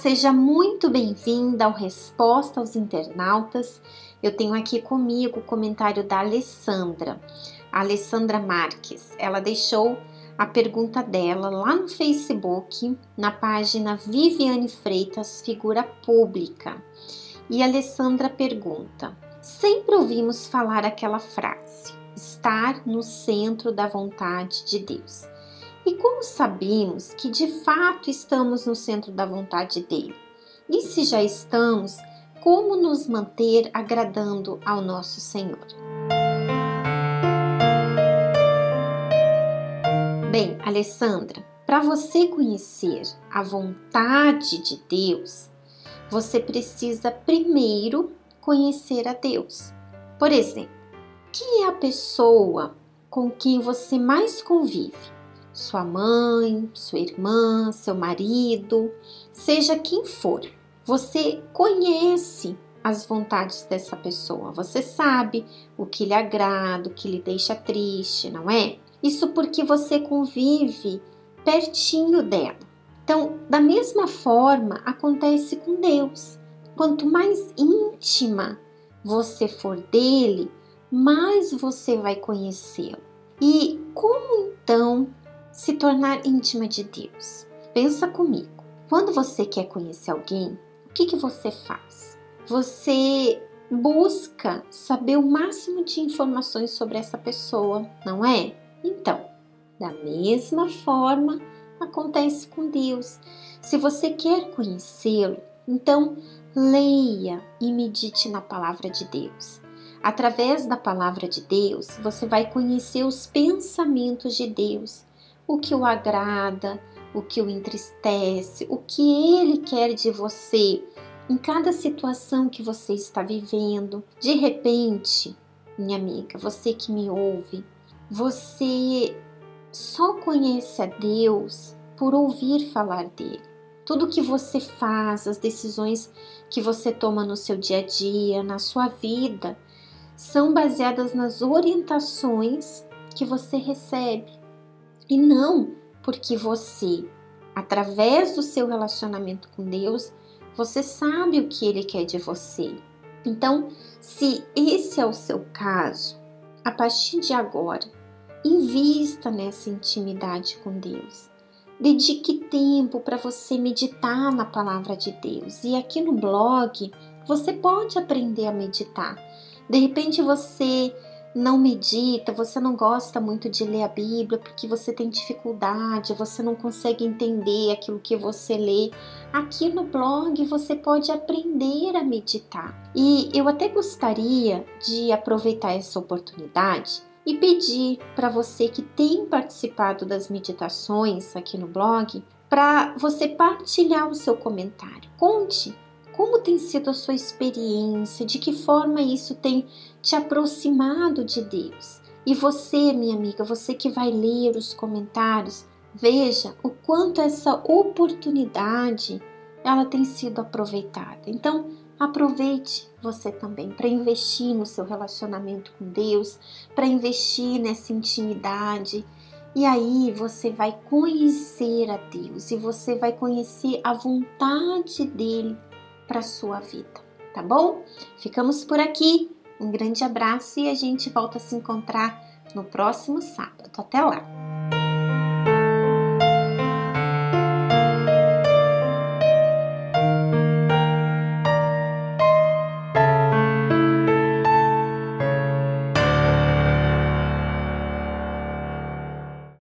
seja muito bem-vinda ao Resposta aos Internautas. Eu tenho aqui comigo o comentário da Alessandra, a Alessandra Marques. Ela deixou a pergunta dela lá no Facebook, na página Viviane Freitas, figura pública. E a Alessandra pergunta: Sempre ouvimos falar aquela frase: estar no centro da vontade de Deus. E como sabemos que de fato estamos no centro da vontade dele? E se já estamos, como nos manter agradando ao nosso Senhor? Bem, Alessandra, para você conhecer a vontade de Deus, você precisa primeiro conhecer a Deus. Por exemplo, quem é a pessoa com quem você mais convive? Sua mãe, sua irmã, seu marido, seja quem for. Você conhece as vontades dessa pessoa, você sabe o que lhe agrada, o que lhe deixa triste, não é? Isso porque você convive pertinho dela. Então, da mesma forma, acontece com Deus. Quanto mais íntima você for dele, mais você vai conhecê-lo. E como então se tornar íntima de Deus? Pensa comigo. Quando você quer conhecer alguém, o que, que você faz? Você busca saber o máximo de informações sobre essa pessoa, não é? Então, da mesma forma acontece com Deus. Se você quer conhecê-lo, então leia e medite na palavra de Deus. Através da palavra de Deus, você vai conhecer os pensamentos de Deus, o que o agrada, o que o entristece, o que ele quer de você em cada situação que você está vivendo. De repente, minha amiga, você que me ouve, você só conhece a Deus por ouvir falar dele. Tudo que você faz, as decisões que você toma no seu dia a dia, na sua vida, são baseadas nas orientações que você recebe e não porque você, através do seu relacionamento com Deus, você sabe o que ele quer de você. Então, se esse é o seu caso, a partir de agora, invista nessa intimidade com Deus. Dedique tempo para você meditar na palavra de Deus. E aqui no blog você pode aprender a meditar. De repente você não medita, você não gosta muito de ler a Bíblia porque você tem dificuldade, você não consegue entender aquilo que você lê. Aqui no blog você pode aprender a meditar. E eu até gostaria de aproveitar essa oportunidade e pedir para você que tem participado das meditações aqui no blog para você partilhar o seu comentário. Conte como tem sido a sua experiência, de que forma isso tem te aproximado de Deus. E você, minha amiga, você que vai ler os comentários, veja o quanto essa oportunidade ela tem sido aproveitada. Então, Aproveite você também para investir no seu relacionamento com Deus, para investir nessa intimidade. E aí você vai conhecer a Deus e você vai conhecer a vontade dele para sua vida, tá bom? Ficamos por aqui. Um grande abraço e a gente volta a se encontrar no próximo sábado. Até lá!